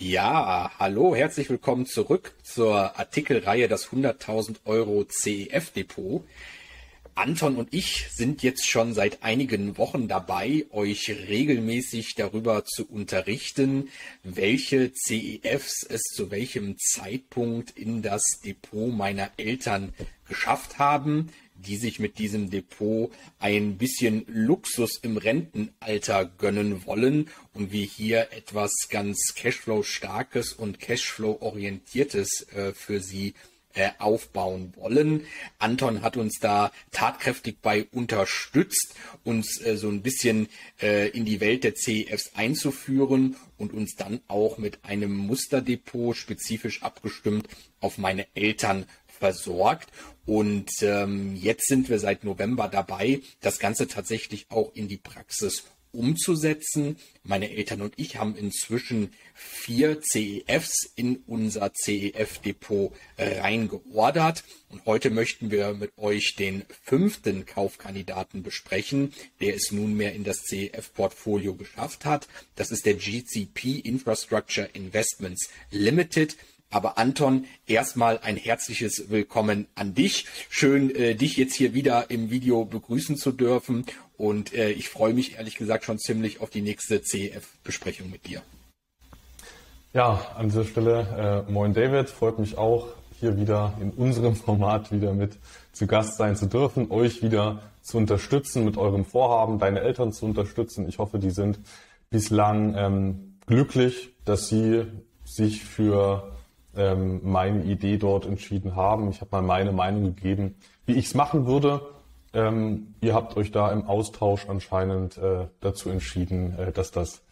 Ja, hallo, herzlich willkommen zurück zur Artikelreihe Das 100.000 Euro CEF Depot. Anton und ich sind jetzt schon seit einigen Wochen dabei, euch regelmäßig darüber zu unterrichten, welche CEFs es zu welchem Zeitpunkt in das Depot meiner Eltern geschafft haben, die sich mit diesem Depot ein bisschen Luxus im Rentenalter gönnen wollen und wir hier etwas ganz Cashflow starkes und Cashflow orientiertes äh, für sie äh, aufbauen wollen. Anton hat uns da tatkräftig bei unterstützt, uns äh, so ein bisschen äh, in die Welt der CEFs einzuführen und uns dann auch mit einem Musterdepot spezifisch abgestimmt auf meine Eltern versorgt. Und ähm, jetzt sind wir seit November dabei, das Ganze tatsächlich auch in die Praxis umzusetzen. Meine Eltern und ich haben inzwischen vier CEFs in unser CEF-Depot reingeordert. Und heute möchten wir mit euch den fünften Kaufkandidaten besprechen, der es nunmehr in das CEF-Portfolio geschafft hat. Das ist der GCP Infrastructure Investments Limited. Aber Anton, erstmal ein herzliches Willkommen an dich. Schön, äh, dich jetzt hier wieder im Video begrüßen zu dürfen. Und äh, ich freue mich ehrlich gesagt schon ziemlich auf die nächste CEF-Besprechung mit dir. Ja, an dieser Stelle, äh, moin David, freut mich auch, hier wieder in unserem Format wieder mit zu Gast sein zu dürfen, euch wieder zu unterstützen mit eurem Vorhaben, deine Eltern zu unterstützen. Ich hoffe, die sind bislang ähm, glücklich, dass sie sich für ähm, meine Idee dort entschieden haben. Ich habe mal meine Meinung gegeben, wie ich es machen würde. Ähm, ihr habt euch da im Austausch anscheinend äh, dazu entschieden, äh, dass das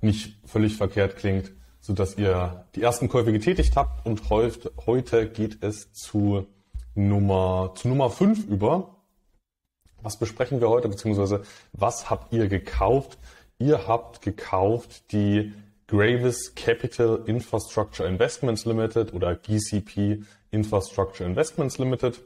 nicht völlig verkehrt klingt, so dass ihr die ersten Käufe getätigt habt und heute, heute geht es zu Nummer zu Nummer 5 über. Was besprechen wir heute, beziehungsweise was habt ihr gekauft? Ihr habt gekauft die Gravis Capital Infrastructure Investments Limited oder GCP Infrastructure Investments Limited.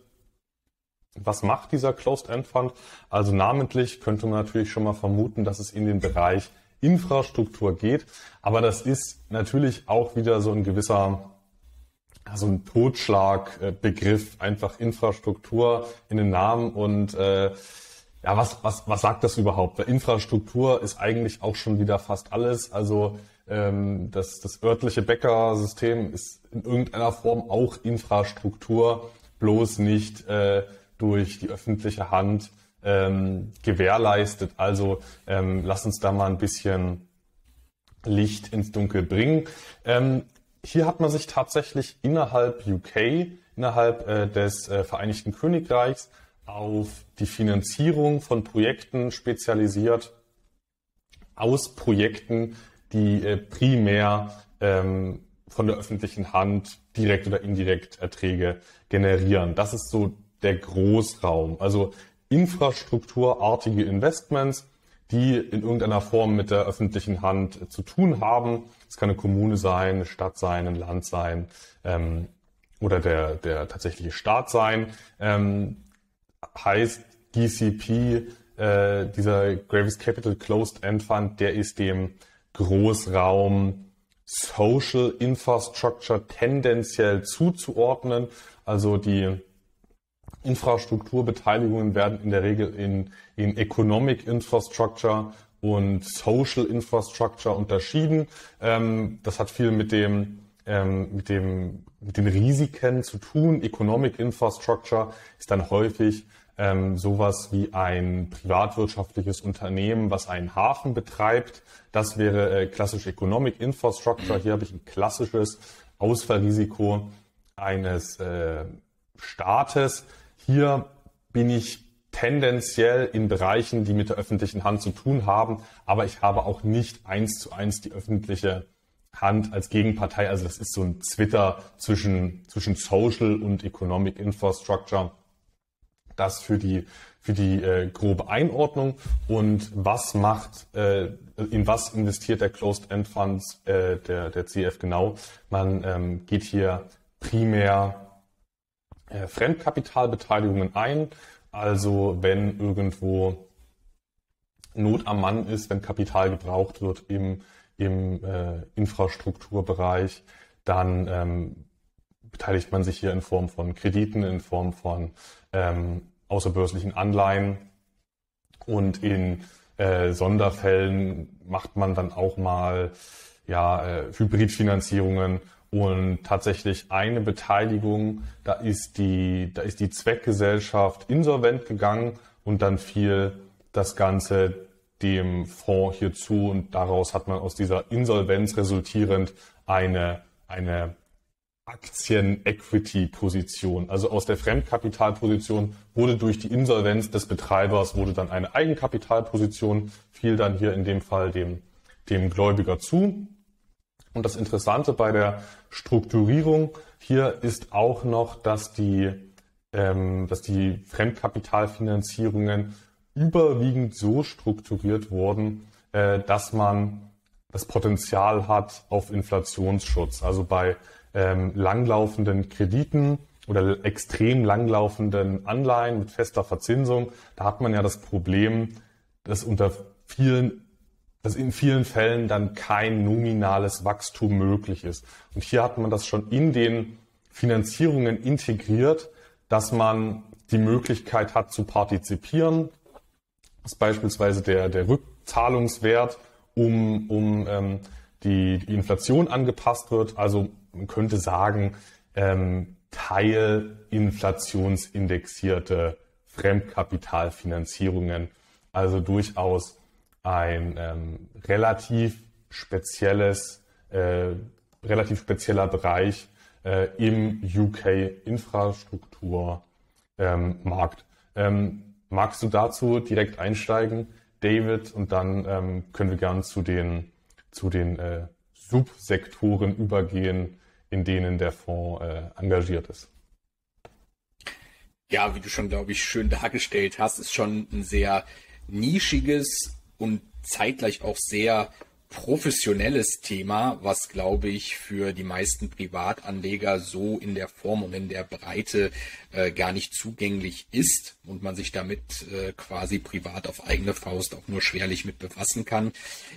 Was macht dieser Closed End Fund? Also namentlich könnte man natürlich schon mal vermuten, dass es in den Bereich Infrastruktur geht. Aber das ist natürlich auch wieder so ein gewisser, so ein Totschlagbegriff, einfach Infrastruktur in den Namen und äh, ja, was, was, was sagt das überhaupt? Weil Infrastruktur ist eigentlich auch schon wieder fast alles. Also ähm, das, das örtliche Bäckersystem ist in irgendeiner Form auch Infrastruktur, bloß nicht äh, durch die öffentliche Hand ähm, gewährleistet. Also ähm, lass uns da mal ein bisschen Licht ins Dunkel bringen. Ähm, hier hat man sich tatsächlich innerhalb UK, innerhalb äh, des äh, Vereinigten Königreichs auf die Finanzierung von Projekten spezialisiert, aus Projekten, die äh, primär ähm, von der öffentlichen Hand direkt oder indirekt Erträge generieren. Das ist so der Großraum. Also infrastrukturartige Investments, die in irgendeiner Form mit der öffentlichen Hand zu tun haben. Es kann eine Kommune sein, eine Stadt sein, ein Land sein ähm, oder der, der tatsächliche Staat sein. Ähm, heißt GCP, äh, dieser Gravis Capital Closed End Fund, der ist dem Großraum Social Infrastructure tendenziell zuzuordnen. Also die Infrastrukturbeteiligungen werden in der Regel in, in Economic Infrastructure und Social Infrastructure unterschieden. Ähm, das hat viel mit dem, ähm, mit dem, mit den Risiken zu tun. Economic Infrastructure ist dann häufig ähm, sowas wie ein privatwirtschaftliches Unternehmen, was einen Hafen betreibt. Das wäre äh, klassisch Economic Infrastructure. Hier habe ich ein klassisches Ausfallrisiko eines äh, Staates. Hier bin ich tendenziell in Bereichen, die mit der öffentlichen Hand zu tun haben, aber ich habe auch nicht eins zu eins die öffentliche Hand als Gegenpartei. Also das ist so ein Twitter zwischen, zwischen Social und Economic Infrastructure das für die für die äh, grobe Einordnung und was macht, äh, in was investiert der Closed End Funds äh, der der CF genau? Man ähm, geht hier primär äh, Fremdkapitalbeteiligungen ein, also wenn irgendwo Not am Mann ist, wenn Kapital gebraucht wird im im äh, Infrastrukturbereich. Dann ähm, beteiligt man sich hier in Form von Krediten, in Form von ähm, außerbörslichen Anleihen. Und in äh, Sonderfällen macht man dann auch mal ja, äh, Hybridfinanzierungen. Und tatsächlich eine Beteiligung, da ist die, da ist die Zweckgesellschaft insolvent gegangen und dann fiel das Ganze dem Fonds hierzu. Und daraus hat man aus dieser Insolvenz resultierend eine, eine Aktien-Equity-Position. Also aus der Fremdkapitalposition wurde durch die Insolvenz des Betreibers wurde dann eine Eigenkapitalposition, fiel dann hier in dem Fall dem, dem Gläubiger zu. Und das Interessante bei der Strukturierung hier ist auch noch, dass die, ähm, dass die Fremdkapitalfinanzierungen überwiegend so strukturiert wurden, äh, dass man das Potenzial hat auf Inflationsschutz. Also bei ähm, langlaufenden Krediten oder extrem langlaufenden Anleihen mit fester Verzinsung, da hat man ja das Problem, dass unter vielen dass in vielen Fällen dann kein nominales Wachstum möglich ist. Und hier hat man das schon in den Finanzierungen integriert, dass man die Möglichkeit hat zu partizipieren, dass beispielsweise der, der Rückzahlungswert um, um ähm, die, die Inflation angepasst wird. Also man könnte sagen, ähm, teilinflationsindexierte Fremdkapitalfinanzierungen, also durchaus ein ähm, relativ spezielles, äh, relativ spezieller Bereich äh, im UK Infrastrukturmarkt. Ähm, ähm, magst du dazu direkt einsteigen, David, und dann ähm, können wir gern zu den zu den äh, Subsektoren übergehen, in denen der Fonds äh, engagiert ist. Ja, wie du schon, glaube ich, schön dargestellt hast, ist schon ein sehr nischiges und zeitgleich auch sehr professionelles Thema, was glaube ich für die meisten Privatanleger so in der Form und in der Breite äh, gar nicht zugänglich ist und man sich damit äh, quasi privat auf eigene Faust auch nur schwerlich mit befassen kann.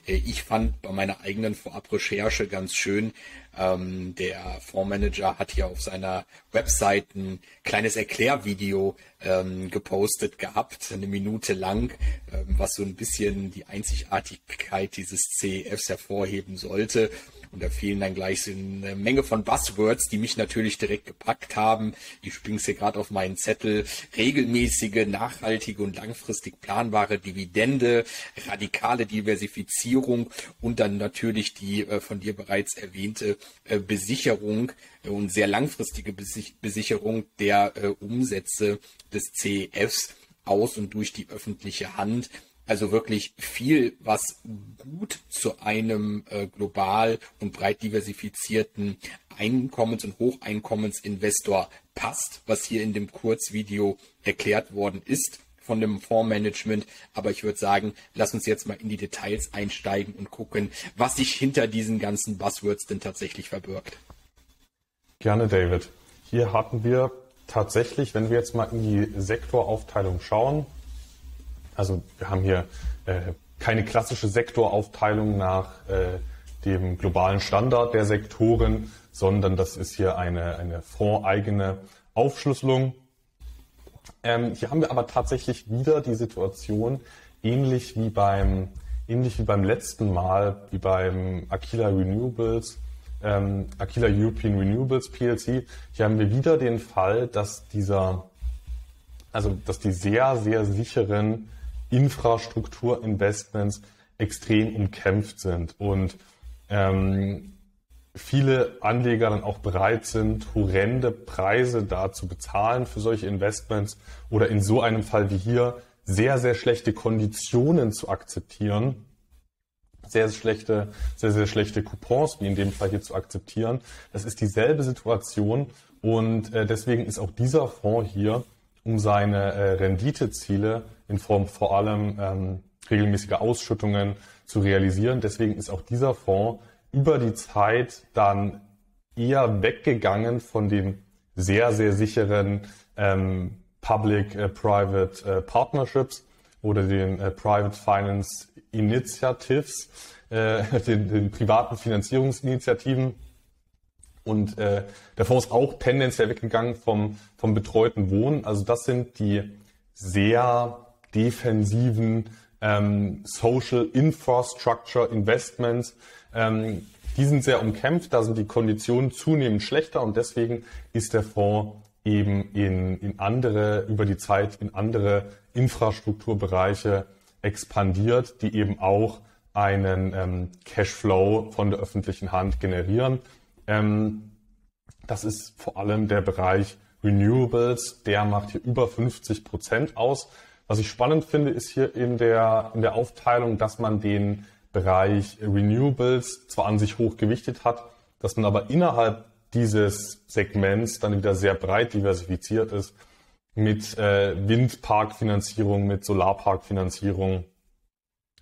Äh, ich fand bei meiner eigenen Vorabrecherche ganz schön, ähm, der Fondsmanager hat hier auf seiner Website ein kleines Erklärvideo ähm, gepostet gehabt, eine Minute lang, ähm, was so ein bisschen die Einzigartigkeit dieses CEFs hervorheben sollte. Und da fielen dann gleich so eine Menge von Buzzwords, die mich natürlich direkt gepackt haben. Ich spring's hier gerade auf meinen Zettel. Regelmäßige, nachhaltige und langfristig planbare Dividende, radikale Diversifizierung und dann natürlich die äh, von dir bereits erwähnte äh, Besicherung äh, und sehr langfristige Besicherung der äh, Umsätze des CEFs aus und durch die öffentliche Hand. Also wirklich viel, was gut zu einem äh, global und breit diversifizierten Einkommens- und Hocheinkommensinvestor passt, was hier in dem Kurzvideo erklärt worden ist von dem Fondsmanagement. Aber ich würde sagen, lass uns jetzt mal in die Details einsteigen und gucken, was sich hinter diesen ganzen Buzzwords denn tatsächlich verbirgt. Gerne, David. Hier hatten wir tatsächlich, wenn wir jetzt mal in die Sektoraufteilung schauen, also wir haben hier äh, keine klassische Sektoraufteilung nach äh, dem globalen Standard der Sektoren, sondern das ist hier eine, eine fondseigene Aufschlüsselung. Ähm, hier haben wir aber tatsächlich wieder die Situation, ähnlich wie beim, ähnlich wie beim letzten Mal, wie beim Aquila Renewables, ähm, Aquila European Renewables PLC. Hier haben wir wieder den Fall, dass dieser, also dass die sehr, sehr sicheren Infrastrukturinvestments extrem umkämpft sind und ähm, viele Anleger dann auch bereit sind, horrende Preise da zu bezahlen für solche Investments oder in so einem Fall wie hier sehr, sehr schlechte Konditionen zu akzeptieren, sehr, sehr schlechte, sehr, sehr schlechte Coupons, wie in dem Fall hier zu akzeptieren. Das ist dieselbe Situation und äh, deswegen ist auch dieser Fonds hier um seine äh, Renditeziele in Form vor allem ähm, regelmäßiger Ausschüttungen zu realisieren. Deswegen ist auch dieser Fonds über die Zeit dann eher weggegangen von den sehr, sehr sicheren ähm, Public-Private äh, äh, Partnerships oder den äh, Private Finance Initiatives, äh, den, den privaten Finanzierungsinitiativen. Und äh, der Fonds ist auch tendenziell weggegangen vom, vom betreuten Wohnen. Also das sind die sehr defensiven ähm, Social Infrastructure Investments. Ähm, die sind sehr umkämpft, da sind die Konditionen zunehmend schlechter und deswegen ist der Fonds eben in, in andere, über die Zeit in andere Infrastrukturbereiche expandiert, die eben auch einen ähm, Cashflow von der öffentlichen Hand generieren. Ähm, das ist vor allem der Bereich Renewables, der macht hier über 50 Prozent aus. Was ich spannend finde, ist hier in der, in der Aufteilung, dass man den Bereich Renewables zwar an sich hoch gewichtet hat, dass man aber innerhalb dieses Segments dann wieder sehr breit diversifiziert ist mit äh, Windparkfinanzierung, mit Solarparkfinanzierung,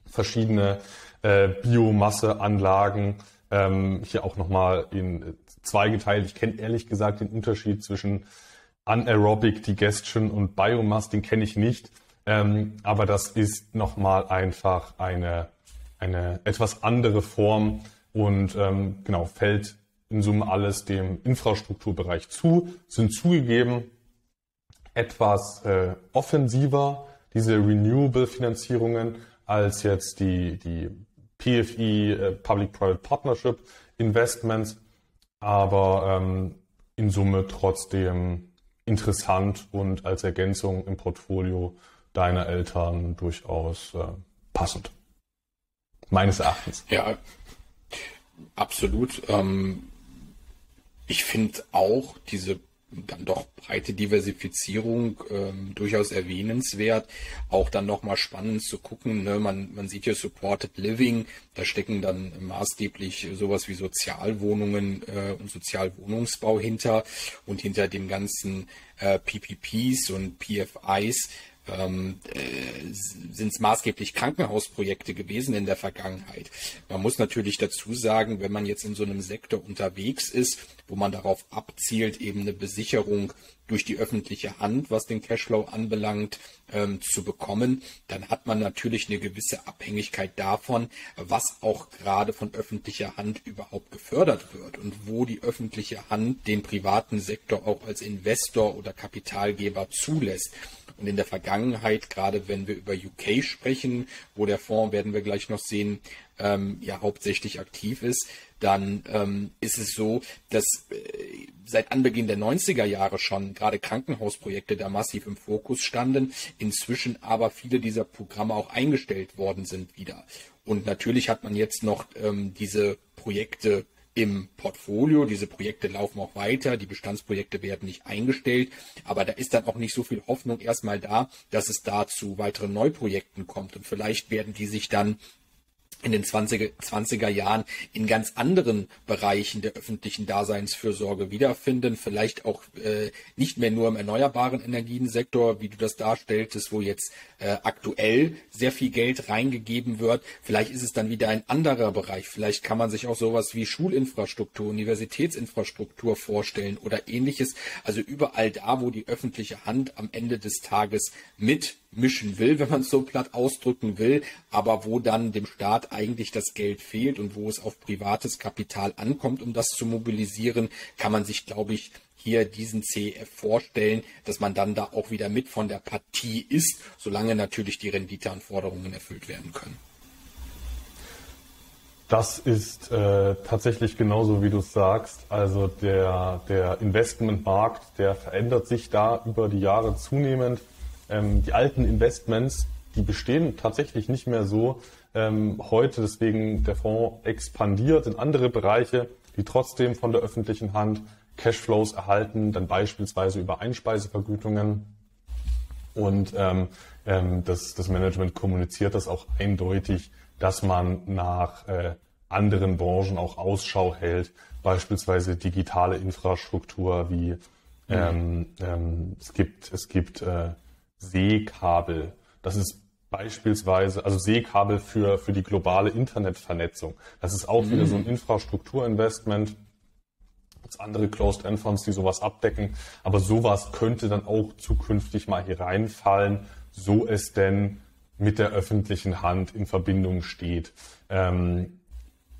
verschiedene äh, Biomasseanlagen, ähm, hier auch nochmal in zweigeteilt. Ich kenne ehrlich gesagt den Unterschied zwischen Anaerobic Digestion und Biomass, den kenne ich nicht. Ähm, aber das ist nochmal einfach eine, eine etwas andere Form und ähm, genau fällt in Summe alles dem Infrastrukturbereich zu, sind zugegeben etwas äh, offensiver, diese Renewable-Finanzierungen, als jetzt die, die PFE, äh, Public-Private Partnership Investments, aber ähm, in Summe trotzdem interessant und als Ergänzung im Portfolio deiner Eltern durchaus äh, passend. Meines Erachtens. Ja, absolut. Ähm, ich finde auch diese dann doch breite Diversifizierung ähm, durchaus erwähnenswert. Auch dann nochmal spannend zu gucken. Ne? Man, man sieht hier Supported Living, da stecken dann maßgeblich sowas wie Sozialwohnungen äh, und Sozialwohnungsbau hinter und hinter den ganzen äh, PPPs und PFIs ähm, äh, sind es maßgeblich Krankenhausprojekte gewesen in der Vergangenheit. Man muss natürlich dazu sagen, wenn man jetzt in so einem Sektor unterwegs ist, wo man darauf abzielt, eben eine Besicherung durch die öffentliche Hand, was den Cashflow anbelangt, ähm, zu bekommen, dann hat man natürlich eine gewisse Abhängigkeit davon, was auch gerade von öffentlicher Hand überhaupt gefördert wird und wo die öffentliche Hand den privaten Sektor auch als Investor oder Kapitalgeber zulässt. Und in der Vergangenheit, gerade wenn wir über UK sprechen, wo der Fonds, werden wir gleich noch sehen, ähm, ja hauptsächlich aktiv ist, dann ähm, ist es so, dass äh, seit Anbeginn der 90er Jahre schon gerade Krankenhausprojekte da massiv im Fokus standen, inzwischen aber viele dieser Programme auch eingestellt worden sind wieder. Und natürlich hat man jetzt noch ähm, diese Projekte im Portfolio. Diese Projekte laufen auch weiter, die Bestandsprojekte werden nicht eingestellt, aber da ist dann auch nicht so viel Hoffnung erstmal da, dass es da zu weiteren Neuprojekten kommt und vielleicht werden die sich dann in den 20er, 20er Jahren in ganz anderen Bereichen der öffentlichen Daseinsfürsorge wiederfinden. Vielleicht auch äh, nicht mehr nur im erneuerbaren Energiensektor, wie du das darstelltest, wo jetzt äh, aktuell sehr viel Geld reingegeben wird. Vielleicht ist es dann wieder ein anderer Bereich. Vielleicht kann man sich auch sowas wie Schulinfrastruktur, Universitätsinfrastruktur vorstellen oder ähnliches. Also überall da, wo die öffentliche Hand am Ende des Tages mit mischen will, wenn man es so platt ausdrücken will, aber wo dann dem Staat eigentlich das Geld fehlt und wo es auf privates Kapital ankommt, um das zu mobilisieren, kann man sich, glaube ich, hier diesen CEF vorstellen, dass man dann da auch wieder mit von der Partie ist, solange natürlich die Renditeanforderungen erfüllt werden können. Das ist äh, tatsächlich genauso, wie du es sagst. Also der, der Investmentmarkt, der verändert sich da über die Jahre zunehmend ähm, die alten Investments, die bestehen tatsächlich nicht mehr so ähm, heute. Deswegen der Fonds expandiert in andere Bereiche, die trotzdem von der öffentlichen Hand Cashflows erhalten, dann beispielsweise über Einspeisevergütungen. Und ähm, ähm, das, das Management kommuniziert das auch eindeutig, dass man nach äh, anderen Branchen auch Ausschau hält, beispielsweise digitale Infrastruktur wie mhm. ähm, ähm, es gibt es gibt äh, Seekabel. Das ist beispielsweise, also Seekabel für, für die globale Internetvernetzung. Das ist auch mhm. wieder so ein Infrastrukturinvestment. Gibt andere Closed-End-Fonds, die sowas abdecken. Aber sowas könnte dann auch zukünftig mal hier reinfallen, so es denn mit der öffentlichen Hand in Verbindung steht. Ähm,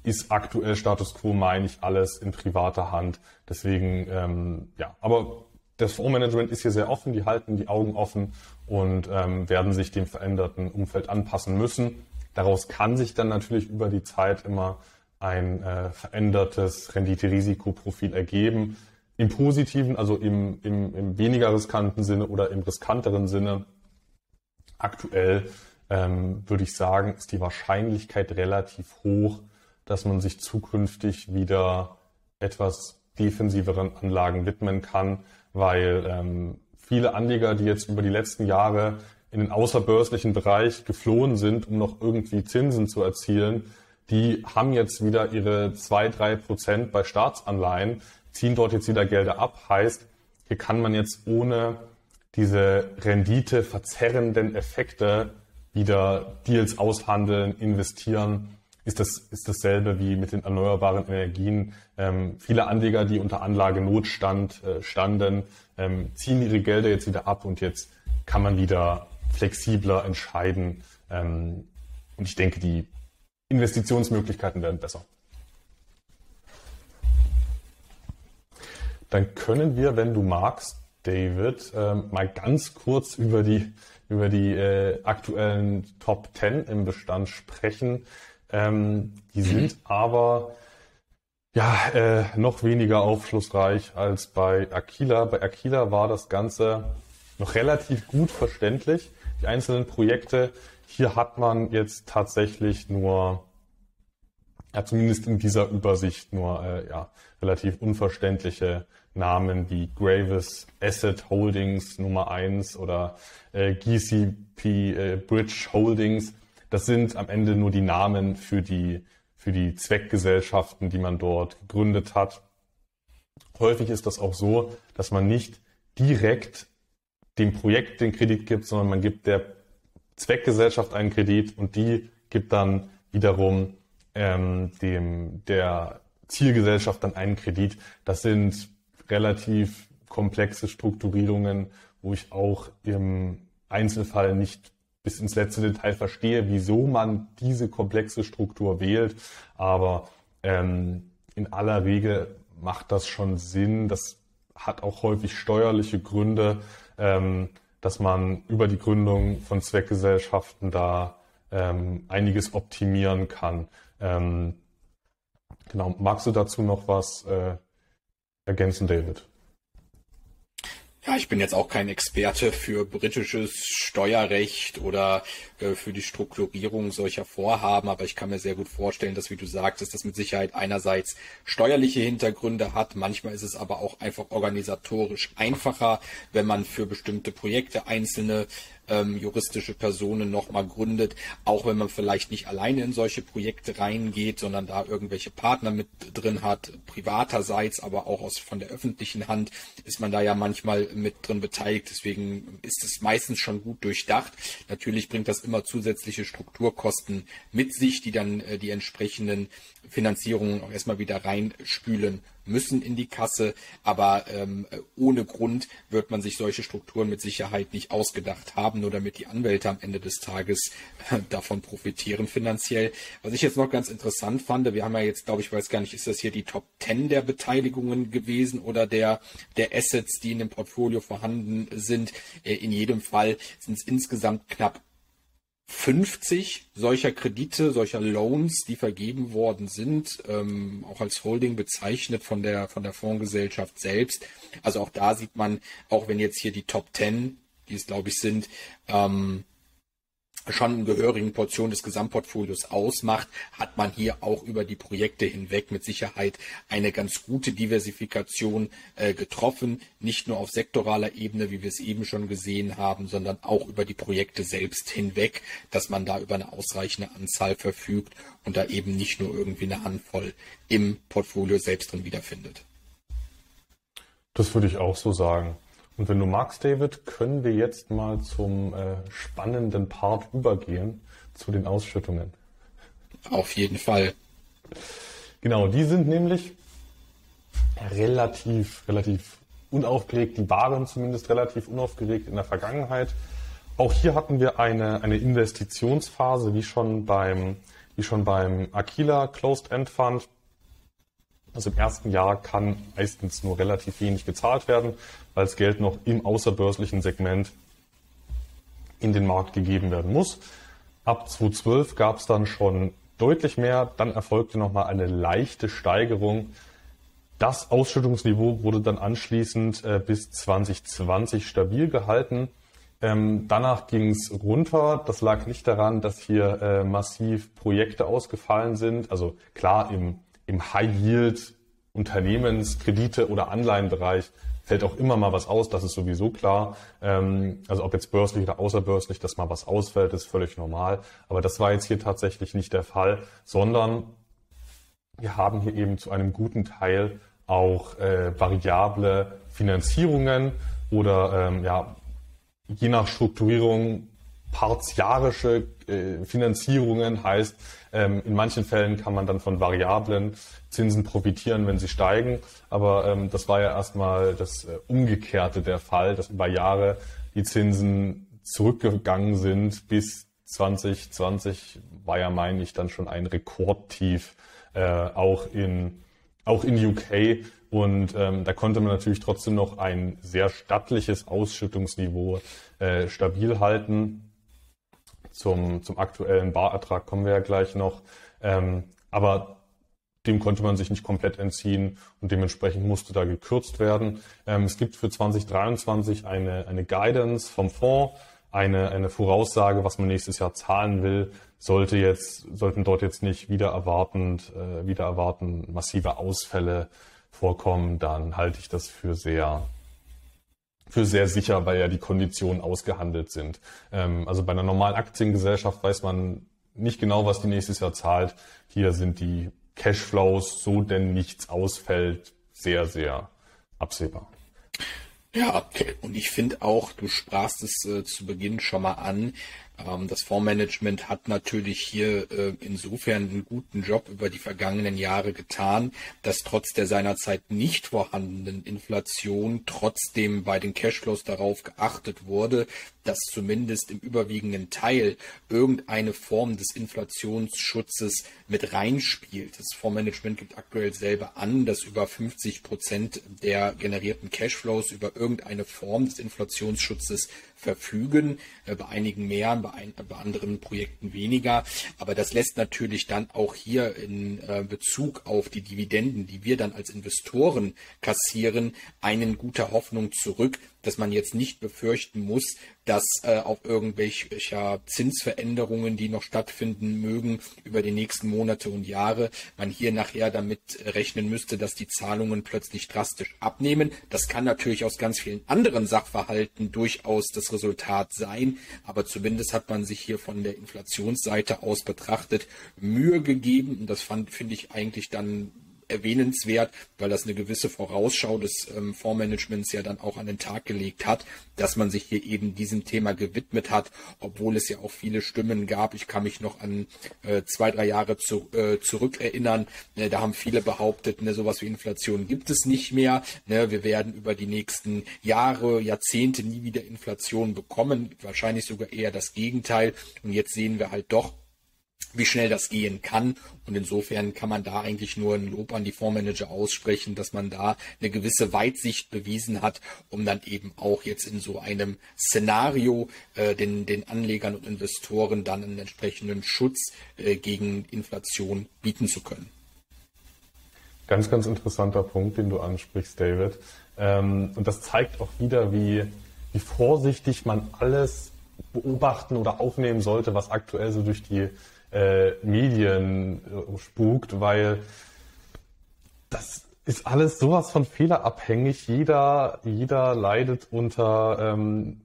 ist aktuell Status quo, meine ich, alles in privater Hand. Deswegen, ähm, ja, aber das Fondsmanagement ist hier sehr offen, die halten die Augen offen und ähm, werden sich dem veränderten Umfeld anpassen müssen. Daraus kann sich dann natürlich über die Zeit immer ein äh, verändertes Rendite-Risikoprofil ergeben. Im positiven, also im, im, im weniger riskanten Sinne oder im riskanteren Sinne. Aktuell ähm, würde ich sagen, ist die Wahrscheinlichkeit relativ hoch, dass man sich zukünftig wieder etwas defensiveren Anlagen widmen kann, weil ähm, viele Anleger, die jetzt über die letzten Jahre in den außerbörslichen Bereich geflohen sind, um noch irgendwie Zinsen zu erzielen, die haben jetzt wieder ihre zwei drei Prozent bei Staatsanleihen, ziehen dort jetzt wieder Gelder ab. Heißt, hier kann man jetzt ohne diese Rendite verzerrenden Effekte wieder Deals aushandeln, investieren. Ist das ist dasselbe wie mit den erneuerbaren Energien. Ähm, viele Anleger, die unter Anlagenotstand äh, standen, ähm, ziehen ihre Gelder jetzt wieder ab und jetzt kann man wieder flexibler entscheiden. Ähm, und ich denke, die Investitionsmöglichkeiten werden besser. Dann können wir, wenn du magst, David, ähm, mal ganz kurz über die, über die äh, aktuellen Top 10 im Bestand sprechen. Ähm, die sind mhm. aber ja, äh, noch weniger aufschlussreich als bei Aquila. Bei Aquila war das Ganze noch relativ gut verständlich, die einzelnen Projekte. Hier hat man jetzt tatsächlich nur, ja, zumindest in dieser Übersicht nur äh, ja, relativ unverständliche Namen wie Gravis Asset Holdings Nummer eins oder äh, GCP äh, Bridge Holdings. Das sind am Ende nur die Namen für die, für die Zweckgesellschaften, die man dort gegründet hat. Häufig ist das auch so, dass man nicht direkt dem Projekt den Kredit gibt, sondern man gibt der Zweckgesellschaft einen Kredit und die gibt dann wiederum ähm, dem der Zielgesellschaft dann einen Kredit. Das sind relativ komplexe Strukturierungen, wo ich auch im Einzelfall nicht bis ins letzte Detail verstehe, wieso man diese komplexe Struktur wählt. Aber ähm, in aller Regel macht das schon Sinn. Das hat auch häufig steuerliche Gründe, ähm, dass man über die Gründung von Zweckgesellschaften da ähm, einiges optimieren kann. Ähm, genau, magst du dazu noch was äh, ergänzen, David? Ja, ich bin jetzt auch kein Experte für britisches Steuerrecht oder äh, für die Strukturierung solcher Vorhaben, aber ich kann mir sehr gut vorstellen, dass, wie du sagtest, das mit Sicherheit einerseits steuerliche Hintergründe hat. Manchmal ist es aber auch einfach organisatorisch einfacher, wenn man für bestimmte Projekte einzelne ähm, juristische Personen nochmal gründet, auch wenn man vielleicht nicht alleine in solche Projekte reingeht, sondern da irgendwelche Partner mit drin hat, privaterseits, aber auch aus von der öffentlichen Hand ist man da ja manchmal mit drin beteiligt. Deswegen ist es meistens schon gut durchdacht. Natürlich bringt das immer zusätzliche Strukturkosten mit sich, die dann äh, die entsprechenden Finanzierungen auch erstmal wieder reinspülen müssen in die Kasse, aber ähm, ohne Grund wird man sich solche Strukturen mit Sicherheit nicht ausgedacht haben, nur damit die Anwälte am Ende des Tages äh, davon profitieren finanziell. Was ich jetzt noch ganz interessant fand, wir haben ja jetzt, glaube ich, weiß gar nicht, ist das hier die Top 10 der Beteiligungen gewesen oder der, der Assets, die in dem Portfolio vorhanden sind. Äh, in jedem Fall sind es insgesamt knapp 50 solcher Kredite, solcher Loans, die vergeben worden sind, ähm, auch als Holding bezeichnet von der, von der Fondsgesellschaft selbst. Also auch da sieht man, auch wenn jetzt hier die Top 10, die es glaube ich sind, ähm, schon eine gehörigen Portion des Gesamtportfolios ausmacht, hat man hier auch über die Projekte hinweg mit Sicherheit eine ganz gute Diversifikation äh, getroffen, nicht nur auf sektoraler Ebene, wie wir es eben schon gesehen haben, sondern auch über die Projekte selbst hinweg, dass man da über eine ausreichende Anzahl verfügt und da eben nicht nur irgendwie eine Handvoll im Portfolio selbst drin wiederfindet. Das würde ich auch so sagen. Und wenn du magst, David, können wir jetzt mal zum äh, spannenden Part übergehen, zu den Ausschüttungen. Auf jeden Fall. Genau, die sind nämlich relativ, relativ unaufgeregt. Die waren zumindest relativ unaufgeregt in der Vergangenheit. auch hier hatten wir eine, eine Investitionsphase, wie schon beim, wie schon beim Aquila Closed End Fund. Also im ersten Jahr kann meistens nur relativ wenig gezahlt werden, weil das Geld noch im außerbörslichen Segment in den Markt gegeben werden muss. Ab 2012 gab es dann schon deutlich mehr. Dann erfolgte nochmal eine leichte Steigerung. Das Ausschüttungsniveau wurde dann anschließend äh, bis 2020 stabil gehalten. Ähm, danach ging es runter. Das lag nicht daran, dass hier äh, massiv Projekte ausgefallen sind. Also klar, im, im High Yield Unternehmenskredite oder Anleihenbereich fällt auch immer mal was aus, das ist sowieso klar. Ähm, also ob jetzt börslich oder außerbörslich, dass mal was ausfällt, ist völlig normal. Aber das war jetzt hier tatsächlich nicht der Fall, sondern wir haben hier eben zu einem guten Teil auch äh, variable Finanzierungen oder ähm, ja, je nach Strukturierung partiarische äh, Finanzierungen heißt, ähm, in manchen Fällen kann man dann von variablen Zinsen profitieren, wenn sie steigen. Aber ähm, das war ja erstmal das äh, Umgekehrte der Fall, dass über Jahre die Zinsen zurückgegangen sind. Bis 2020 war ja, meine ich, dann schon ein Rekordtief, äh, auch in auch in UK. Und ähm, da konnte man natürlich trotzdem noch ein sehr stattliches Ausschüttungsniveau äh, stabil halten. Zum, zum aktuellen Barertrag kommen wir ja gleich noch. Ähm, aber dem konnte man sich nicht komplett entziehen und dementsprechend musste da gekürzt werden. Ähm, es gibt für 2023 eine, eine Guidance vom Fonds, eine, eine Voraussage, was man nächstes Jahr zahlen will. Sollte jetzt, sollten dort jetzt nicht wieder erwartend, äh, wieder erwarten massive Ausfälle vorkommen, dann halte ich das für sehr für sehr sicher, weil ja die Konditionen ausgehandelt sind. Ähm, also bei einer normalen Aktiengesellschaft weiß man nicht genau, was die nächstes Jahr zahlt. Hier sind die Cashflows, so denn nichts ausfällt, sehr, sehr absehbar. Ja, und ich finde auch, du sprachst es äh, zu Beginn schon mal an, das Fondsmanagement hat natürlich hier äh, insofern einen guten Job über die vergangenen Jahre getan, dass trotz der seinerzeit nicht vorhandenen Inflation trotzdem bei den Cashflows darauf geachtet wurde, dass zumindest im überwiegenden Teil irgendeine Form des Inflationsschutzes mit reinspielt. Das Fondsmanagement gibt aktuell selber an, dass über 50 Prozent der generierten Cashflows über irgendeine Form des Inflationsschutzes verfügen, äh, bei einigen mehr, bei, ein, bei anderen Projekten weniger. Aber das lässt natürlich dann auch hier in äh, Bezug auf die Dividenden, die wir dann als Investoren kassieren, einen guter Hoffnung zurück, dass man jetzt nicht befürchten muss, dass äh, auf irgendwelcher Zinsveränderungen, die noch stattfinden mögen über die nächsten Monate und Jahre, man hier nachher damit rechnen müsste, dass die Zahlungen plötzlich drastisch abnehmen. Das kann natürlich aus ganz vielen anderen Sachverhalten durchaus das Resultat sein, aber zumindest hat man sich hier von der Inflationsseite aus betrachtet Mühe gegeben und das finde ich eigentlich dann erwähnenswert, weil das eine gewisse Vorausschau des ähm, Fondsmanagements ja dann auch an den Tag gelegt hat, dass man sich hier eben diesem Thema gewidmet hat, obwohl es ja auch viele Stimmen gab. Ich kann mich noch an äh, zwei, drei Jahre zu, äh, zurückerinnern. Ne, da haben viele behauptet, ne, sowas wie Inflation gibt es nicht mehr. Ne, wir werden über die nächsten Jahre, Jahrzehnte nie wieder Inflation bekommen. Wahrscheinlich sogar eher das Gegenteil. Und jetzt sehen wir halt doch, wie schnell das gehen kann. Und insofern kann man da eigentlich nur ein Lob an die Fondsmanager aussprechen, dass man da eine gewisse Weitsicht bewiesen hat, um dann eben auch jetzt in so einem Szenario äh, den, den Anlegern und Investoren dann einen entsprechenden Schutz äh, gegen Inflation bieten zu können. Ganz, ganz interessanter Punkt, den du ansprichst, David. Ähm, und das zeigt auch wieder, wie, wie vorsichtig man alles beobachten oder aufnehmen sollte, was aktuell so durch die äh, Medien äh, spukt, weil das ist alles sowas von fehlerabhängig. Jeder, jeder leidet unter ähm,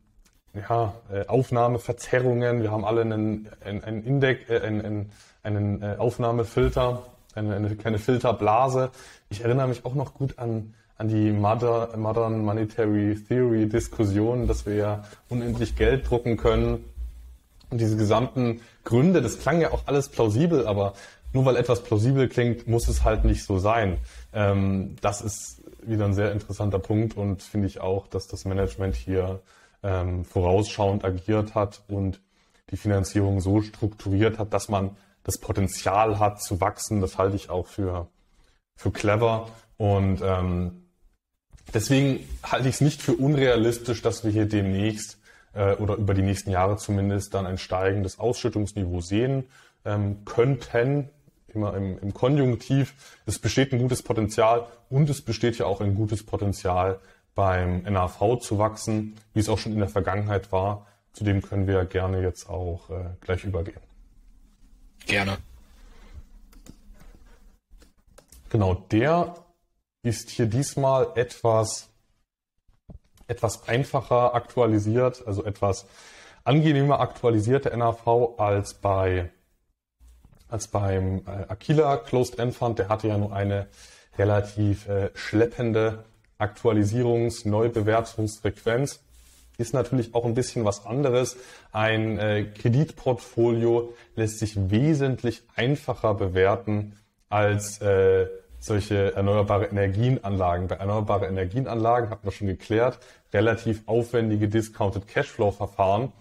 ja, äh, Aufnahmeverzerrungen. Wir haben alle einen, einen, einen Index, äh, einen, einen Aufnahmefilter, eine, eine kleine Filterblase. Ich erinnere mich auch noch gut an, an die Modern Monetary Theory Diskussion, dass wir ja unendlich Geld drucken können und diese gesamten Gründe, das klang ja auch alles plausibel, aber nur weil etwas plausibel klingt, muss es halt nicht so sein. Ähm, das ist wieder ein sehr interessanter Punkt und finde ich auch, dass das Management hier ähm, vorausschauend agiert hat und die Finanzierung so strukturiert hat, dass man das Potenzial hat zu wachsen. Das halte ich auch für, für clever. Und ähm, deswegen halte ich es nicht für unrealistisch, dass wir hier demnächst äh, oder über die nächsten Jahre zumindest dann ein steigendes Ausschüttungsniveau sehen ähm, könnten, immer im, im Konjunktiv. Es besteht ein gutes Potenzial und es besteht ja auch ein gutes Potenzial beim NAV zu wachsen, wie es auch schon in der Vergangenheit war. Zu dem können wir gerne jetzt auch äh, gleich übergehen. Gerne. Genau, der ist hier diesmal etwas, etwas einfacher aktualisiert, also etwas angenehmer aktualisiert der NAV als bei als beim äh, Aquila Closed End Fund. Der hatte ja nur eine relativ äh, schleppende Aktualisierungs-, Neubewertungsfrequenz. Ist natürlich auch ein bisschen was anderes. Ein äh, Kreditportfolio lässt sich wesentlich einfacher bewerten als äh, solche erneuerbare Energienanlagen. Bei erneuerbare Energienanlagen hat man schon geklärt, relativ aufwendige Discounted Cashflow Verfahren.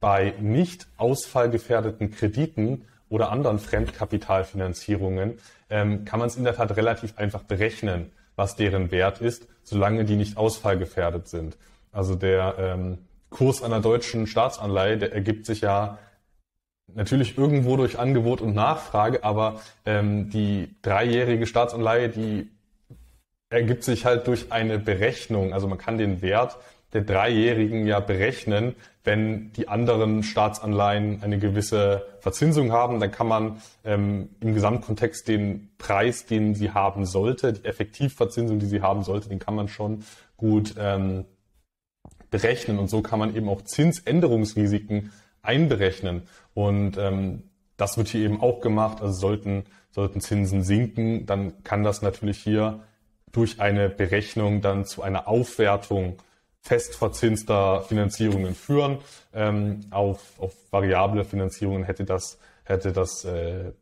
Bei nicht ausfallgefährdeten Krediten oder anderen Fremdkapitalfinanzierungen ähm, kann man es in der Tat relativ einfach berechnen, was deren Wert ist, solange die nicht ausfallgefährdet sind. Also der ähm, Kurs einer deutschen Staatsanleihe, der ergibt sich ja natürlich irgendwo durch Angebot und Nachfrage, aber ähm, die dreijährige Staatsanleihe, die ergibt sich halt durch eine Berechnung. Also man kann den Wert der Dreijährigen ja berechnen. Wenn die anderen Staatsanleihen eine gewisse Verzinsung haben, dann kann man ähm, im Gesamtkontext den Preis, den sie haben sollte, die Effektivverzinsung, die sie haben sollte, den kann man schon gut ähm, berechnen. Und so kann man eben auch Zinsänderungsrisiken einberechnen. Und ähm, das wird hier eben auch gemacht. Also sollten, sollten Zinsen sinken, dann kann das natürlich hier durch eine Berechnung dann zu einer Aufwertung festverzinster Finanzierungen führen. Ähm, auf, auf variable Finanzierungen hätte das, hätte das äh,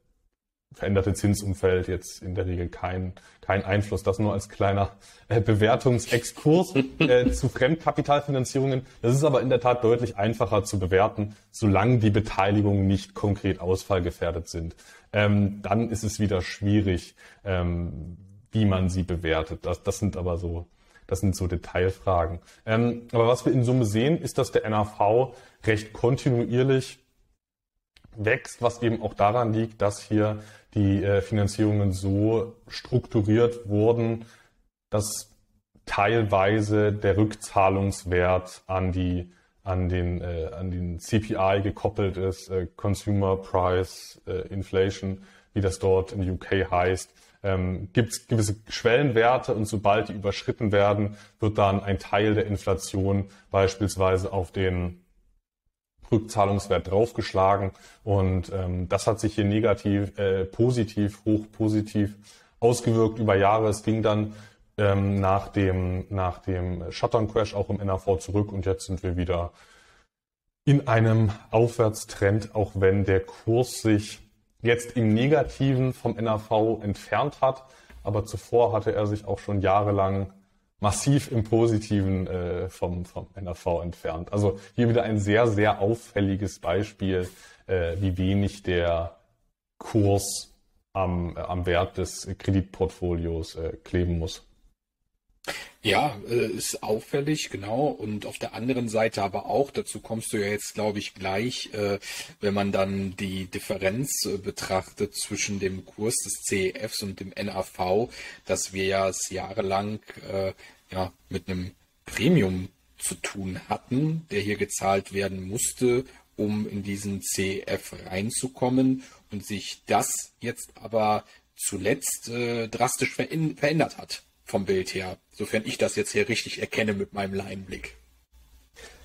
veränderte Zinsumfeld jetzt in der Regel keinen kein Einfluss. Das nur als kleiner äh, Bewertungsexkurs äh, zu Fremdkapitalfinanzierungen. Das ist aber in der Tat deutlich einfacher zu bewerten, solange die Beteiligungen nicht konkret ausfallgefährdet sind. Ähm, dann ist es wieder schwierig, ähm, wie man sie bewertet. Das, das sind aber so das sind so Detailfragen. Ähm, aber was wir in Summe sehen, ist, dass der NAV recht kontinuierlich wächst, was eben auch daran liegt, dass hier die äh, Finanzierungen so strukturiert wurden, dass teilweise der Rückzahlungswert an die an den äh, an den CPI gekoppelt ist, äh, Consumer Price äh, Inflation, wie das dort in UK heißt. Ähm, gibt es gewisse Schwellenwerte und sobald die überschritten werden, wird dann ein Teil der Inflation beispielsweise auf den Rückzahlungswert draufgeschlagen. Und ähm, das hat sich hier negativ, äh, positiv, hoch positiv ausgewirkt über Jahre. Es ging dann ähm, nach dem nach dem Shutdown Crash auch im NAV zurück. Und jetzt sind wir wieder in einem Aufwärtstrend, auch wenn der Kurs sich jetzt im Negativen vom NAV entfernt hat, aber zuvor hatte er sich auch schon jahrelang massiv im Positiven äh, vom, vom NAV entfernt. Also hier wieder ein sehr, sehr auffälliges Beispiel, äh, wie wenig der Kurs am, äh, am Wert des Kreditportfolios äh, kleben muss. Ja, äh, ist auffällig, genau. Und auf der anderen Seite aber auch, dazu kommst du ja jetzt, glaube ich, gleich, äh, wenn man dann die Differenz äh, betrachtet zwischen dem Kurs des CEFs und dem NAV, dass wir ja es jahrelang ja, mit einem Premium zu tun hatten, der hier gezahlt werden musste, um in diesen CEF reinzukommen und sich das jetzt aber zuletzt drastisch verändert hat vom Bild her, sofern ich das jetzt hier richtig erkenne mit meinem Laienblick.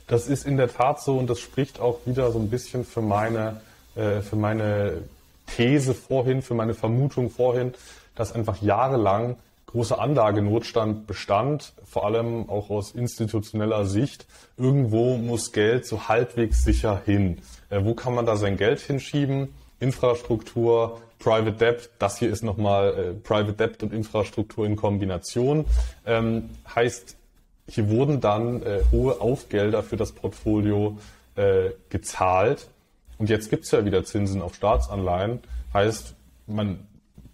Das ist in der Tat so und das spricht auch wieder so ein bisschen für meine, äh, für meine These vorhin, für meine Vermutung vorhin, dass einfach jahrelang großer Anlagenotstand bestand, vor allem auch aus institutioneller Sicht. Irgendwo muss Geld so halbwegs sicher hin. Äh, wo kann man da sein Geld hinschieben? Infrastruktur, Private Debt, das hier ist nochmal äh, Private Debt und Infrastruktur in Kombination. Ähm, heißt, hier wurden dann äh, hohe Aufgelder für das Portfolio äh, gezahlt. Und jetzt gibt's ja wieder Zinsen auf Staatsanleihen. Heißt, man,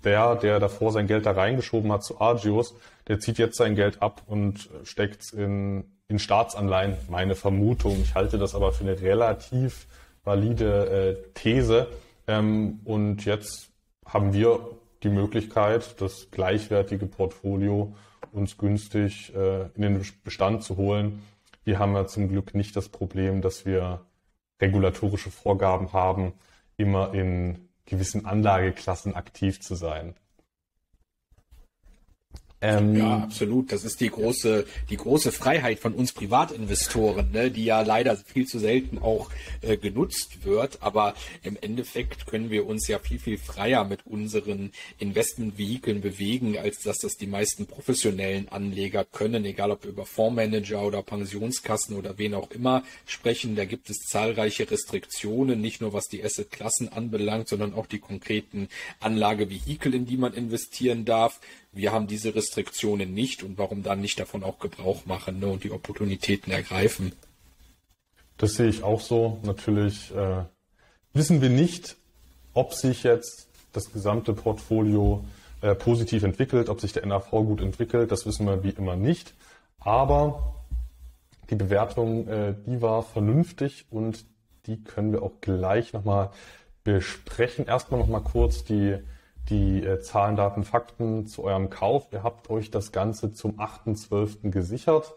der, der davor sein Geld da reingeschoben hat zu Agios, der zieht jetzt sein Geld ab und steckt in, in Staatsanleihen. Meine Vermutung. Ich halte das aber für eine relativ valide äh, These. Ähm, und jetzt haben wir die Möglichkeit, das gleichwertige Portfolio uns günstig äh, in den Bestand zu holen. Wir haben ja zum Glück nicht das Problem, dass wir regulatorische Vorgaben haben, immer in gewissen Anlageklassen aktiv zu sein. Ähm, ja, absolut. Das ist die große, die große Freiheit von uns Privatinvestoren, ne, die ja leider viel zu selten auch äh, genutzt wird. Aber im Endeffekt können wir uns ja viel, viel freier mit unseren Investmentvehikeln bewegen, als dass das die meisten professionellen Anleger können, egal ob über Fondsmanager oder Pensionskassen oder wen auch immer sprechen. Da gibt es zahlreiche Restriktionen, nicht nur was die Assetklassen anbelangt, sondern auch die konkreten Anlagevehikel, in die man investieren darf wir haben diese Restriktionen nicht und warum dann nicht davon auch Gebrauch machen ne, und die Opportunitäten ergreifen. Das sehe ich auch so. Natürlich äh, wissen wir nicht, ob sich jetzt das gesamte Portfolio äh, positiv entwickelt, ob sich der NAV gut entwickelt. Das wissen wir wie immer nicht. Aber die Bewertung, äh, die war vernünftig und die können wir auch gleich nochmal besprechen. Erstmal nochmal kurz die die äh, Zahlen, Daten, Fakten zu eurem Kauf. Ihr habt euch das Ganze zum 8.12. gesichert.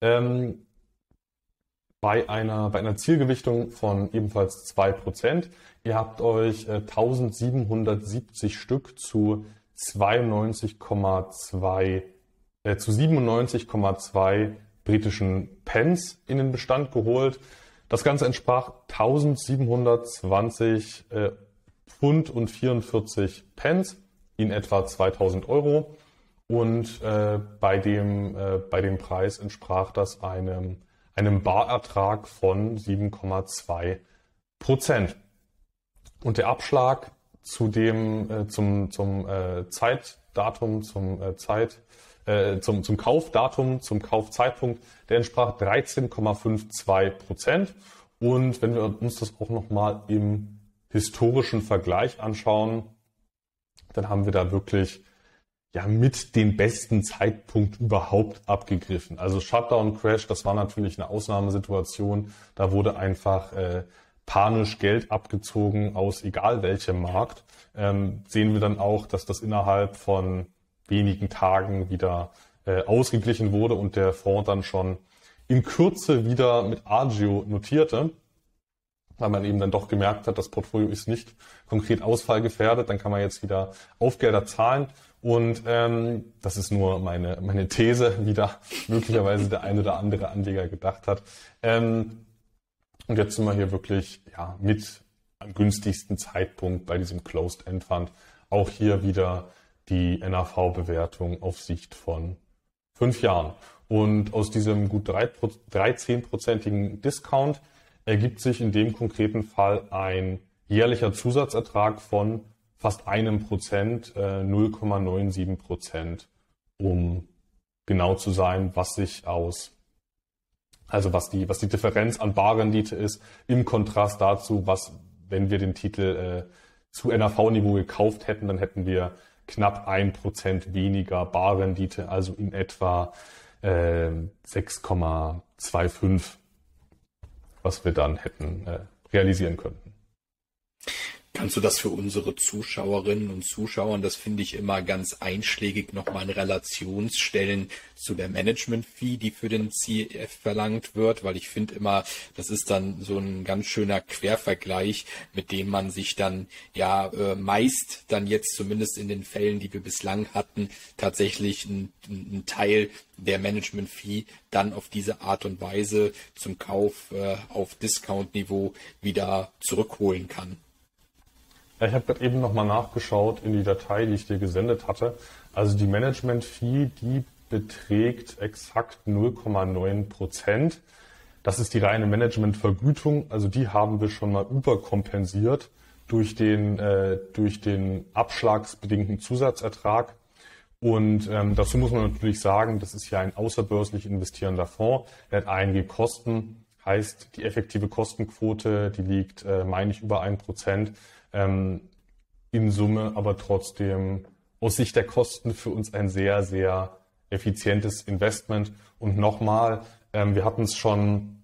Ähm, bei einer, bei einer Zielgewichtung von ebenfalls 2%. Ihr habt euch äh, 1770 Stück zu 92,2 äh, zu 97,2 britischen Pence in den Bestand geholt. Das Ganze entsprach 1720 äh, Pfund und 44 Pence in etwa 2000 Euro. Und äh, bei, dem, äh, bei dem Preis entsprach das einem, einem Barertrag von 7,2 Prozent. Und der Abschlag zu dem, äh, zum, zum äh, Zeitdatum, zum äh, Zeit, äh, zum, zum Kaufdatum, zum Kaufzeitpunkt, der entsprach 13,52 Prozent. Und wenn wir uns das auch nochmal im historischen Vergleich anschauen, dann haben wir da wirklich ja mit dem besten Zeitpunkt überhaupt abgegriffen. Also Shutdown Crash, das war natürlich eine Ausnahmesituation. Da wurde einfach äh, panisch Geld abgezogen aus egal welchem Markt. Ähm, sehen wir dann auch, dass das innerhalb von wenigen Tagen wieder äh, ausgeglichen wurde und der Fonds dann schon in Kürze wieder mit Agio notierte weil man eben dann doch gemerkt hat, das Portfolio ist nicht konkret ausfallgefährdet, dann kann man jetzt wieder Aufgelder zahlen. Und ähm, das ist nur meine, meine These, wie da möglicherweise der eine oder andere Anleger gedacht hat. Ähm, und jetzt sind wir hier wirklich ja, mit am günstigsten Zeitpunkt bei diesem Closed End Fund. Auch hier wieder die NAV-Bewertung auf Sicht von fünf Jahren. Und aus diesem gut 13-prozentigen Discount ergibt sich in dem konkreten Fall ein jährlicher Zusatzertrag von fast einem Prozent, 0,97 äh, Prozent, um genau zu sein, was sich aus, also was die, was die Differenz an Barrendite ist, im Kontrast dazu, was, wenn wir den Titel äh, zu NAV-Niveau gekauft hätten, dann hätten wir knapp ein Prozent weniger Barrendite, also in etwa äh, 6,25 was wir dann hätten äh, realisieren könnten. Kannst du das für unsere Zuschauerinnen und Zuschauer, das finde ich immer ganz einschlägig, nochmal in Relation stellen zu der Management-Fee, die für den CF verlangt wird? Weil ich finde immer, das ist dann so ein ganz schöner Quervergleich, mit dem man sich dann ja äh, meist dann jetzt zumindest in den Fällen, die wir bislang hatten, tatsächlich einen Teil der Management-Fee dann auf diese Art und Weise zum Kauf äh, auf Discount-Niveau wieder zurückholen kann. Ja, ich habe gerade eben nochmal nachgeschaut in die Datei, die ich dir gesendet hatte. Also die Management-Fee, die beträgt exakt 0,9 Prozent. Das ist die reine Management-Vergütung. Also die haben wir schon mal überkompensiert durch den, äh, durch den abschlagsbedingten Zusatzertrag. Und ähm, dazu muss man natürlich sagen, das ist ja ein außerbörslich investierender Fonds. Der hat einige Kosten, heißt die effektive Kostenquote, die liegt, äh, meine ich, über ein Prozent. Ähm, in Summe aber trotzdem aus Sicht der Kosten für uns ein sehr, sehr effizientes Investment. Und nochmal, ähm, wir hatten es schon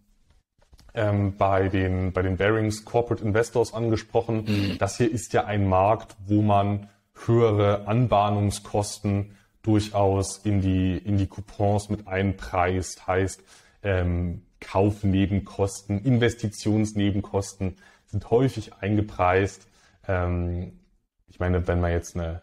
ähm, bei den, bei den Bearings Corporate Investors angesprochen. Mhm. Das hier ist ja ein Markt, wo man höhere Anbahnungskosten durchaus in die, in die Coupons mit einpreist. Heißt, ähm, Kaufnebenkosten, Investitionsnebenkosten sind häufig eingepreist. Ähm, ich meine, wenn man jetzt eine,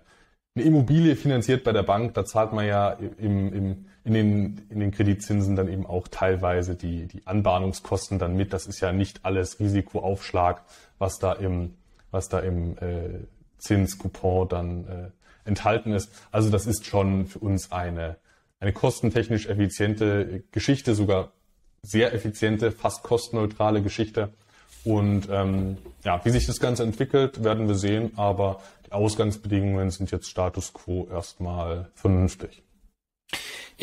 eine Immobilie finanziert bei der Bank, da zahlt man ja im, im, in, den, in den Kreditzinsen dann eben auch teilweise die, die Anbahnungskosten dann mit. Das ist ja nicht alles Risikoaufschlag, was da im, was da im äh, Zinscoupon dann äh, enthalten ist. Also das ist schon für uns eine, eine kostentechnisch effiziente Geschichte, sogar sehr effiziente, fast kostenneutrale Geschichte. Und ähm, ja, wie sich das Ganze entwickelt, werden wir sehen, aber die Ausgangsbedingungen sind jetzt Status quo erstmal vernünftig.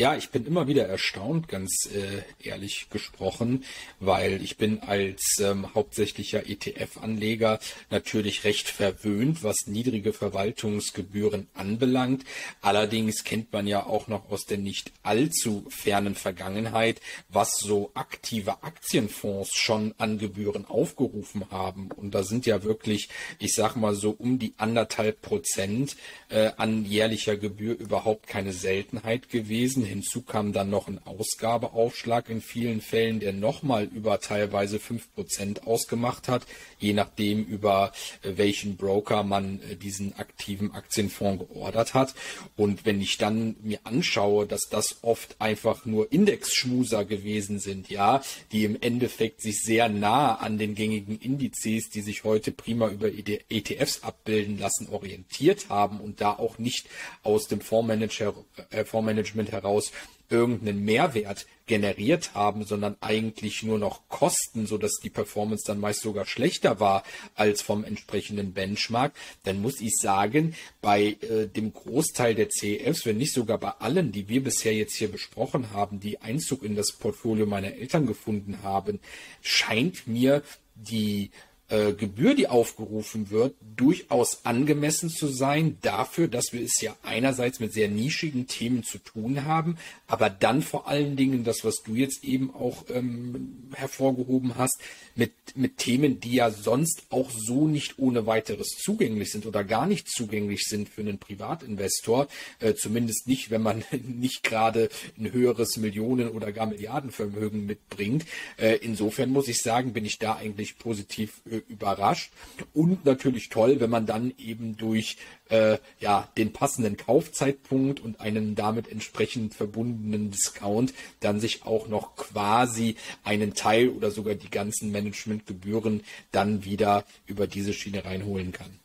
Ja, ich bin immer wieder erstaunt, ganz äh, ehrlich gesprochen, weil ich bin als ähm, hauptsächlicher ETF-Anleger natürlich recht verwöhnt, was niedrige Verwaltungsgebühren anbelangt. Allerdings kennt man ja auch noch aus der nicht allzu fernen Vergangenheit, was so aktive Aktienfonds schon an Gebühren aufgerufen haben. Und da sind ja wirklich, ich sag mal so um die anderthalb Prozent äh, an jährlicher Gebühr überhaupt keine Seltenheit gewesen. Hinzu kam dann noch ein Ausgabeaufschlag in vielen Fällen, der nochmal über teilweise fünf Prozent ausgemacht hat, je nachdem über äh, welchen Broker man äh, diesen aktiven Aktienfonds geordert hat. Und wenn ich dann mir anschaue, dass das oft einfach nur Indexschmuser gewesen sind, ja, die im Endeffekt sich sehr nah an den gängigen Indizes, die sich heute prima über ETFs abbilden lassen, orientiert haben und da auch nicht aus dem Fondsmanager, äh, Fondsmanagement heraus heraus irgendeinen Mehrwert generiert haben, sondern eigentlich nur noch Kosten, so dass die Performance dann meist sogar schlechter war als vom entsprechenden Benchmark, dann muss ich sagen, bei äh, dem Großteil der CEFs, wenn nicht sogar bei allen, die wir bisher jetzt hier besprochen haben, die Einzug in das Portfolio meiner Eltern gefunden haben, scheint mir die äh, Gebühr, die aufgerufen wird, durchaus angemessen zu sein dafür, dass wir es ja einerseits mit sehr nischigen Themen zu tun haben, aber dann vor allen Dingen das, was du jetzt eben auch ähm, hervorgehoben hast, mit, mit Themen, die ja sonst auch so nicht ohne weiteres zugänglich sind oder gar nicht zugänglich sind für einen Privatinvestor, äh, zumindest nicht, wenn man nicht gerade ein höheres Millionen- oder gar Milliardenvermögen mitbringt. Äh, insofern muss ich sagen, bin ich da eigentlich positiv äh, überrascht und natürlich toll, wenn man dann eben durch äh, ja den passenden Kaufzeitpunkt und einen damit entsprechend verbundenen Discount dann sich auch noch quasi einen Teil oder sogar die ganzen Managementgebühren dann wieder über diese Schiene reinholen kann.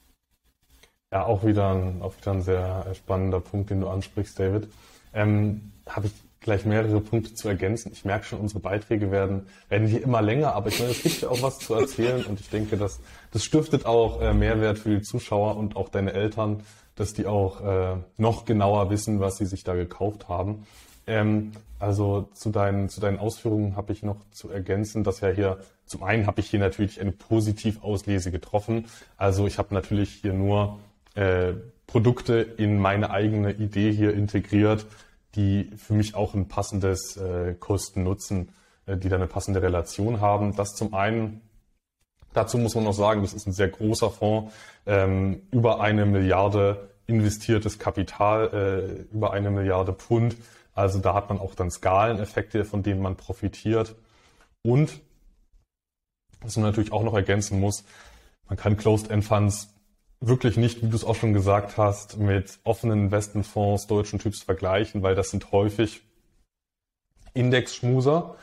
Ja, auch wieder ein, auch wieder ein sehr spannender Punkt, den du ansprichst, David. Ähm, Habe ich gleich mehrere Punkte zu ergänzen. Ich merke schon, unsere Beiträge werden, werden hier immer länger, aber ich meine, es gibt ja auch was zu erzählen und ich denke, dass das stiftet auch äh, Mehrwert für die Zuschauer und auch deine Eltern, dass die auch äh, noch genauer wissen, was sie sich da gekauft haben. Ähm, also zu deinen, zu deinen Ausführungen habe ich noch zu ergänzen, dass ja hier, zum einen habe ich hier natürlich eine Positivauslese getroffen. Also ich habe natürlich hier nur äh, Produkte in meine eigene Idee hier integriert, die für mich auch ein passendes äh, Kosten-Nutzen, äh, die da eine passende Relation haben. Das zum einen. Dazu muss man noch sagen, das ist ein sehr großer Fonds, ähm, über eine Milliarde investiertes Kapital, äh, über eine Milliarde Pfund. Also da hat man auch dann Skaleneffekte, von denen man profitiert. Und was man natürlich auch noch ergänzen muss, man kann Closed-End Funds wirklich nicht, wie du es auch schon gesagt hast, mit offenen Investmentfonds deutschen Typs vergleichen, weil das sind häufig Indexschmuser,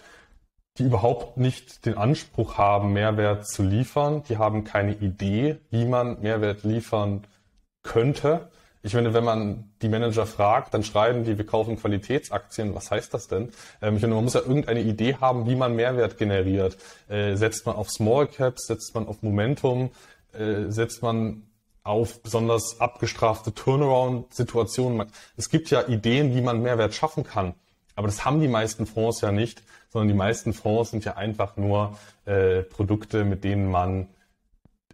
die überhaupt nicht den Anspruch haben, Mehrwert zu liefern. Die haben keine Idee, wie man Mehrwert liefern könnte. Ich finde, wenn man die Manager fragt, dann schreiben die, wir kaufen Qualitätsaktien. Was heißt das denn? Ähm, ich finde, man muss ja irgendeine Idee haben, wie man Mehrwert generiert. Äh, setzt man auf Small Caps, setzt man auf Momentum, äh, setzt man auf besonders abgestrafte Turnaround-Situationen. Es gibt ja Ideen, wie man Mehrwert schaffen kann. Aber das haben die meisten Fonds ja nicht, sondern die meisten Fonds sind ja einfach nur äh, Produkte, mit denen man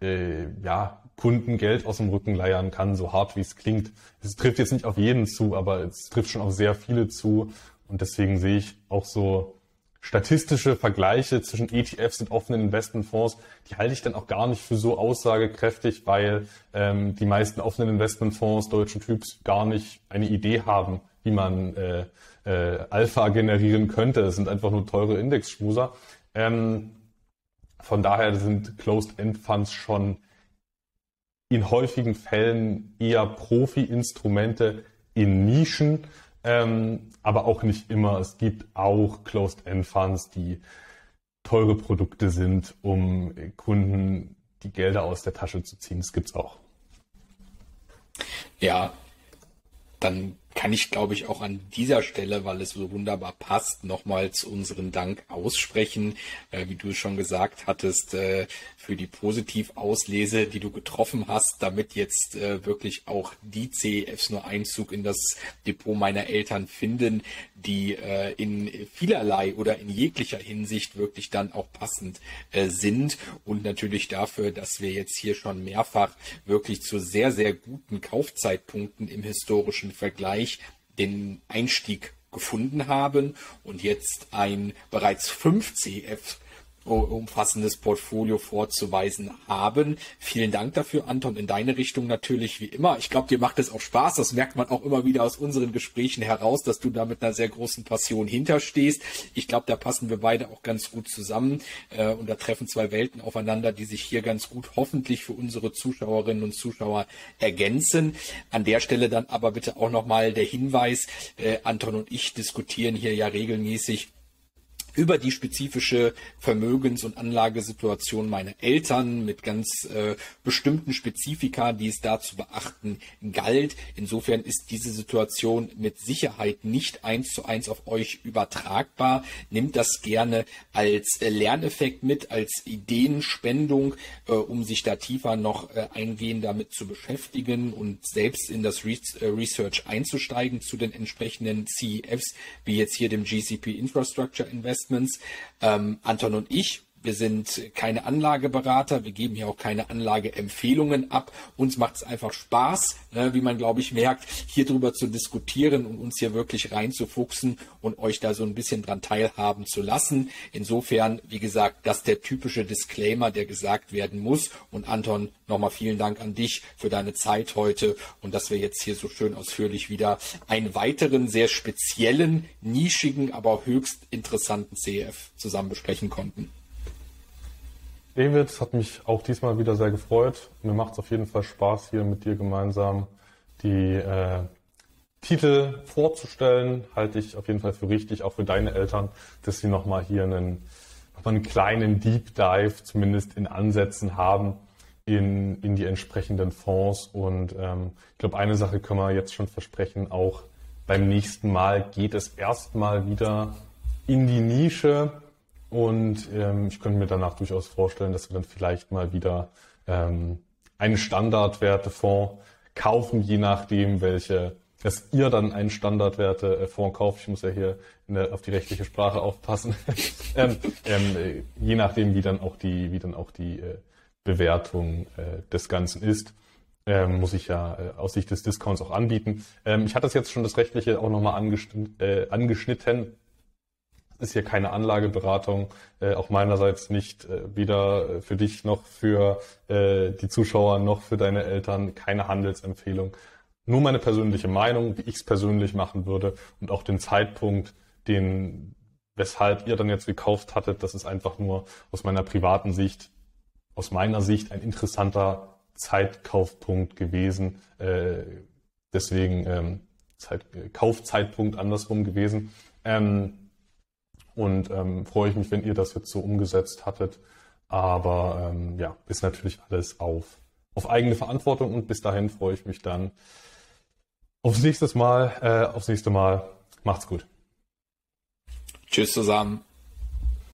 äh, ja, Kunden Geld aus dem Rücken leiern kann, so hart wie es klingt. Es trifft jetzt nicht auf jeden zu, aber es trifft schon auf sehr viele zu. Und deswegen sehe ich auch so statistische Vergleiche zwischen ETFs und offenen Investmentfonds, die halte ich dann auch gar nicht für so aussagekräftig, weil ähm, die meisten offenen Investmentfonds deutschen Typs gar nicht eine Idee haben, wie man äh, äh, Alpha generieren könnte. Es sind einfach nur teure Indexschmuser. Ähm, von daher sind Closed-End-Funds schon in häufigen Fällen eher Profi-Instrumente in Nischen, ähm, aber auch nicht immer. Es gibt auch Closed-End-Funds, die teure Produkte sind, um Kunden die Gelder aus der Tasche zu ziehen. Das gibt's auch. Ja, dann kann ich, glaube ich, auch an dieser Stelle, weil es so wunderbar passt, nochmals unseren Dank aussprechen, äh, wie du es schon gesagt hattest, äh, für die Positivauslese, die du getroffen hast, damit jetzt äh, wirklich auch die CEFs nur Einzug in das Depot meiner Eltern finden, die äh, in vielerlei oder in jeglicher Hinsicht wirklich dann auch passend äh, sind. Und natürlich dafür, dass wir jetzt hier schon mehrfach wirklich zu sehr, sehr guten Kaufzeitpunkten im historischen Vergleich den Einstieg gefunden haben und jetzt ein bereits 5 CF umfassendes Portfolio vorzuweisen haben. Vielen Dank dafür, Anton, in deine Richtung natürlich wie immer. Ich glaube, dir macht es auch Spaß. Das merkt man auch immer wieder aus unseren Gesprächen heraus, dass du da mit einer sehr großen Passion hinterstehst. Ich glaube, da passen wir beide auch ganz gut zusammen äh, und da treffen zwei Welten aufeinander, die sich hier ganz gut hoffentlich für unsere Zuschauerinnen und Zuschauer ergänzen. An der Stelle dann aber bitte auch nochmal der Hinweis, äh, Anton und ich diskutieren hier ja regelmäßig über die spezifische Vermögens- und Anlagesituation meiner Eltern mit ganz äh, bestimmten Spezifika, die es da zu beachten galt. Insofern ist diese Situation mit Sicherheit nicht eins zu eins auf euch übertragbar. Nimmt das gerne als äh, Lerneffekt mit, als Ideenspendung, äh, um sich da tiefer noch äh, eingehend damit zu beschäftigen und selbst in das Re äh, Research einzusteigen zu den entsprechenden CEFs, wie jetzt hier dem GCP Infrastructure Invest Investments. Ähm, Anton und ich wir sind keine Anlageberater, wir geben hier auch keine Anlageempfehlungen ab. Uns macht es einfach Spaß, ne, wie man, glaube ich, merkt, hier drüber zu diskutieren und uns hier wirklich reinzufuchsen und euch da so ein bisschen dran teilhaben zu lassen. Insofern, wie gesagt, das der typische Disclaimer, der gesagt werden muss. Und Anton, nochmal vielen Dank an dich für deine Zeit heute und dass wir jetzt hier so schön ausführlich wieder einen weiteren sehr speziellen, nischigen, aber höchst interessanten CF zusammen besprechen konnten. David, hat mich auch diesmal wieder sehr gefreut. Mir macht es auf jeden Fall Spaß, hier mit dir gemeinsam die äh, Titel vorzustellen. Halte ich auf jeden Fall für richtig, auch für deine Eltern, dass sie nochmal hier einen, noch mal einen kleinen Deep Dive zumindest in Ansätzen haben in, in die entsprechenden Fonds. Und ähm, ich glaube, eine Sache können wir jetzt schon versprechen, auch beim nächsten Mal geht es erstmal wieder in die Nische und ähm, ich könnte mir danach durchaus vorstellen, dass wir dann vielleicht mal wieder ähm, einen Standardwertefonds kaufen, je nachdem, welche, dass ihr dann einen Standardwertefonds kauft. Ich muss ja hier der, auf die rechtliche Sprache aufpassen. ähm, ähm, je nachdem, wie dann auch die, wie dann auch die äh, Bewertung äh, des Ganzen ist. Ähm, muss ich ja äh, aus Sicht des Discounts auch anbieten. Ähm, ich hatte das jetzt schon das Rechtliche auch nochmal angeschnitten. Äh, angeschnitten ist hier keine Anlageberatung, äh, auch meinerseits nicht, äh, weder für dich noch für äh, die Zuschauer noch für deine Eltern, keine Handelsempfehlung. Nur meine persönliche Meinung, wie ich es persönlich machen würde und auch den Zeitpunkt, den weshalb ihr dann jetzt gekauft hattet, das ist einfach nur aus meiner privaten Sicht, aus meiner Sicht ein interessanter Zeitkaufpunkt gewesen. Äh, deswegen ähm, Zeit, Kaufzeitpunkt andersrum gewesen. Ähm, und ähm, freue ich mich, wenn ihr das jetzt so umgesetzt hattet. Aber ähm, ja, ist natürlich alles auf, auf eigene Verantwortung und bis dahin freue ich mich dann aufs nächste Mal. Äh, aufs nächste Mal. Macht's gut. Tschüss zusammen.